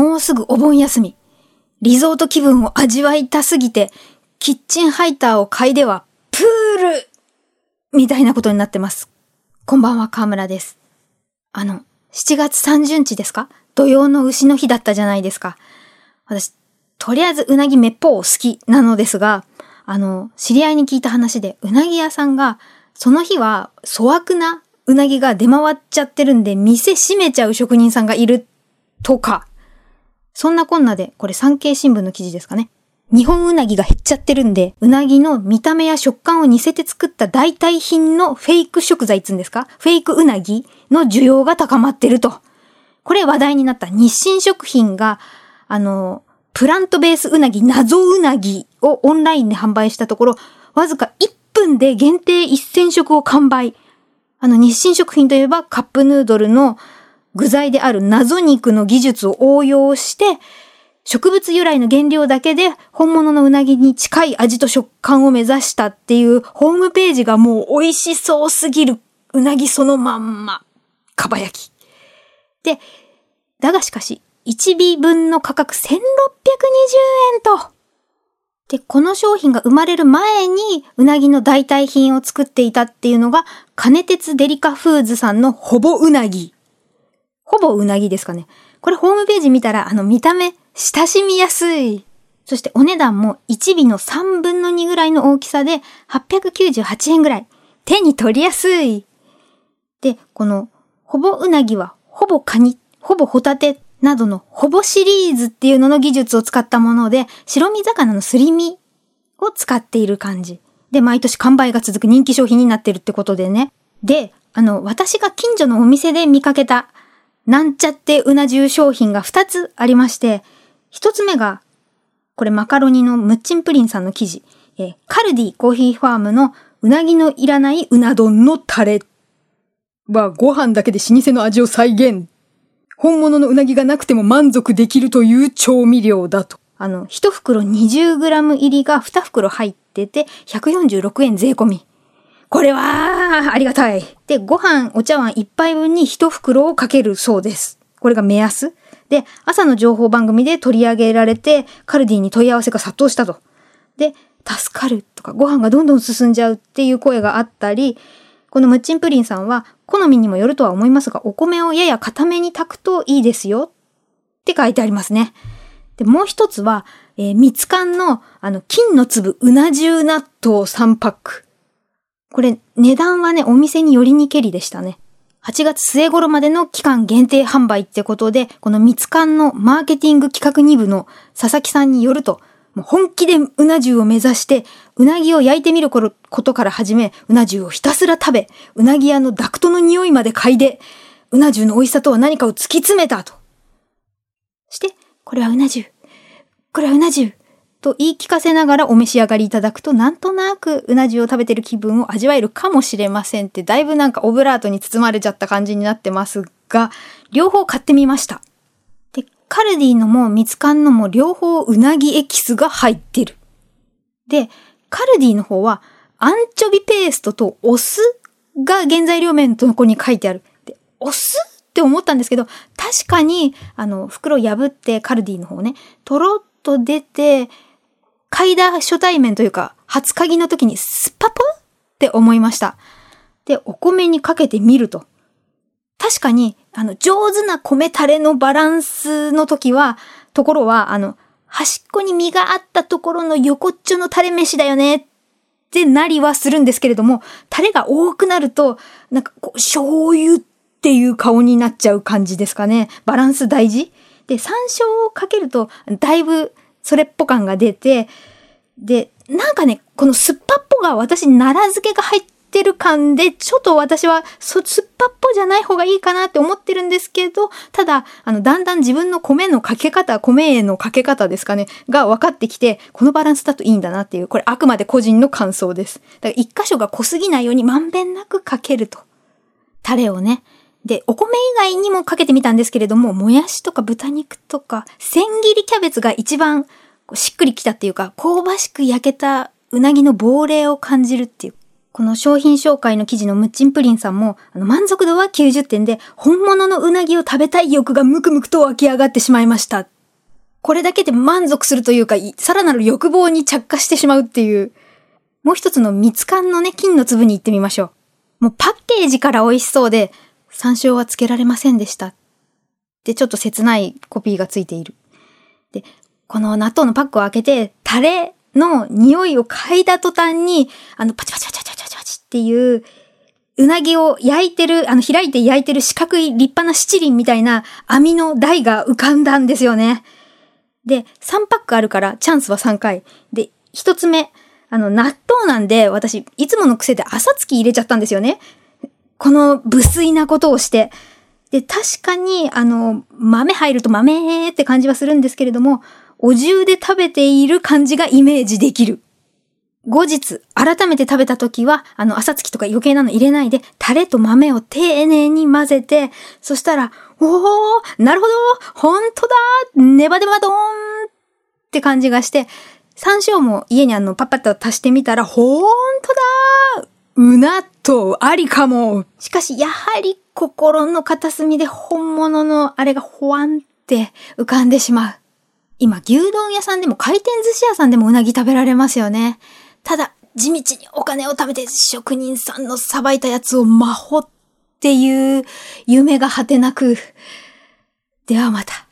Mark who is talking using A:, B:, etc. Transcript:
A: もうすぐお盆休み。リゾート気分を味わいたすぎて、キッチンハイターを嗅いでは、プールみたいなことになってます。こんばんは、河村です。あの、7月30日ですか？土曜の牛の日だったじゃないですか。私、とりあえずうなぎめっぽう好きなのですが、あの、知り合いに聞いた話で、うなぎ屋さんが、その日は粗悪なうなぎが出回っちゃってるんで、店閉めちゃう職人さんがいるとか。そんなこんなで、これ産経新聞の記事ですかね。日本うなぎが減っちゃってるんで、うなぎの見た目や食感を似せて作った代替品のフェイク食材っつうんですか？フェイクうなぎの需要が高まってると。これ話題になった日清食品が、あの、プラントベースうなぎ、謎うなぎをオンラインで販売したところ、わずか1分で限定1000食を完売。あの、日清食品といえばカップヌードルの具材である謎肉の技術を応用して、植物由来の原料だけで本物のうなぎに近い味と食感を目指したっていうホームページがもう美味しそうすぎるうなぎそのまんま。かば焼き。で、だがしかし、1尾分の価格1620円と。で、この商品が生まれる前に、うなぎの代替品を作っていたっていうのが、金鉄デリカフーズさんのほぼうなぎ。ほぼうなぎですかね。これホームページ見たら、あの見た目、親しみやすい。そしてお値段も1尾の3分の2ぐらいの大きさで898円ぐらい。手に取りやすい。で、このほぼうなぎはほぼカニ、ほぼホタテなどのほぼシリーズっていうのの技術を使ったもので、白身魚のすり身を使っている感じ。で、毎年完売が続く人気商品になってるってことでね。で、あの、私が近所のお店で見かけた、なんちゃってうな重商品が2つありまして、1つ目が、これマカロニのムッチンプリンさんの記事。えカルディコーヒーファームのうなぎのいらないうな丼のタレはご飯だけで老舗の味を再現本物のうなぎがなくても満足できるという調味料だと。あの、一袋 20g 入りが2袋入ってて、146円税込み。これは、ありがたい。で、ご飯、お茶碗1杯分に1袋をかけるそうです。これが目安。で、朝の情報番組で取り上げられて、カルディに問い合わせが殺到したと。で、助かるとか、ご飯がどんどん進んじゃうっていう声があったり、このムッチンプリンさんは、好みにもよるとは思いますが、お米をやや固めに炊くといいですよって書いてありますね。で、もう一つは、えー、蜜缶の、あの、金の粒うな重納豆3パック。これ、値段はね、お店によりにけりでしたね。8月末頃までの期間限定販売ってことで、この蜜缶のマーケティング企画2部の佐々木さんによると、もう本気でうな重を目指して、うなぎを焼いてみることから始め、うな重をひたすら食べ、うなぎ屋のダクトの匂いまで嗅いで、うな重の美味しさとは何かを突き詰めたと。して、これはうな重。これはうな重。と言い聞かせながらお召し上がりいただくと、なんとなくうな重を食べてる気分を味わえるかもしれませんって、だいぶなんかオブラートに包まれちゃった感じになってますが、両方買ってみました。カルディのもミツカンのも両方うなぎエキスが入ってる。で、カルディの方はアンチョビペーストとお酢が原材料名のとこに書いてある。で、お酢って思ったんですけど、確かに、あの、袋破ってカルディの方ね、とろっと出て、嗅いだ初対面というか、初嗅ぎの時にスパポンって思いました。で、お米にかけてみると。確かに、あの、上手な米タレのバランスの時は、ところは、あの、端っこに身があったところの横っちょのタレ飯だよねってなりはするんですけれども、タレが多くなると、なんかこう、醤油っていう顔になっちゃう感じですかね。バランス大事で、山椒をかけると、だいぶそれっぽ感が出て、で、なんかね、この酸っぱっぽが私、奈良漬けが入ってる感で、ちょっと私は、そ、酸っぱっぽじゃない方がいいかなって思ってるんですけど、ただ、あの、だんだん自分の米のかけ方、米へのかけ方ですかね、が分かってきて、このバランスだといいんだなっていう、これあくまで個人の感想です。だから一箇所が濃すぎないようにまんべんなくかけると。タレをね。で、お米以外にもかけてみたんですけれども、もやしとか豚肉とか、千切りキャベツが一番しっくりきたっていうか、香ばしく焼けたうなぎの亡霊を感じるっていうこの商品紹介の記事のムッチンプリンさんも、あの満足度は90点で、本物のうなぎを食べたい欲がムクムクと湧き上がってしまいました。これだけで満足するというか、さらなる欲望に着火してしまうっていう。もう一つの蜜柑のね、金の粒に行ってみましょう。もうパッケージから美味しそうで、山椒はつけられませんでした。で、ちょっと切ないコピーがついている。で、この納豆のパックを開けて、タレの匂いを嗅いだ途端に、あの、パチパチパチパチパチパチっていう、うなぎを焼いてる、あの、開いて焼いてる四角い立派な七輪みたいな網の台が浮かんだんですよね。で、3パックあるからチャンスは3回。で、1つ目、あの、納豆なんで、私、いつもの癖で朝月入れちゃったんですよね。この無粋なことをして。で、確かに、あの、豆入ると豆って感じはするんですけれども、お重で食べている感じがイメージできる。後日、改めて食べた時は、あの、朝月とか余計なの入れないで、タレと豆を丁寧に混ぜて、そしたら、おー、なるほど、ほんとだ、ネバネバドーンって感じがして、山椒も家にあの、パッパッと足してみたら、ほんとだうなっとありかも。しかし、やはり心の片隅で本物のあれがほわんって浮かんでしまう。今、牛丼屋さんでも回転寿司屋さんでもうなぎ食べられますよね。ただ、地道にお金を食べて職人さんのさばいたやつを魔法っていう夢が果てなく。ではまた。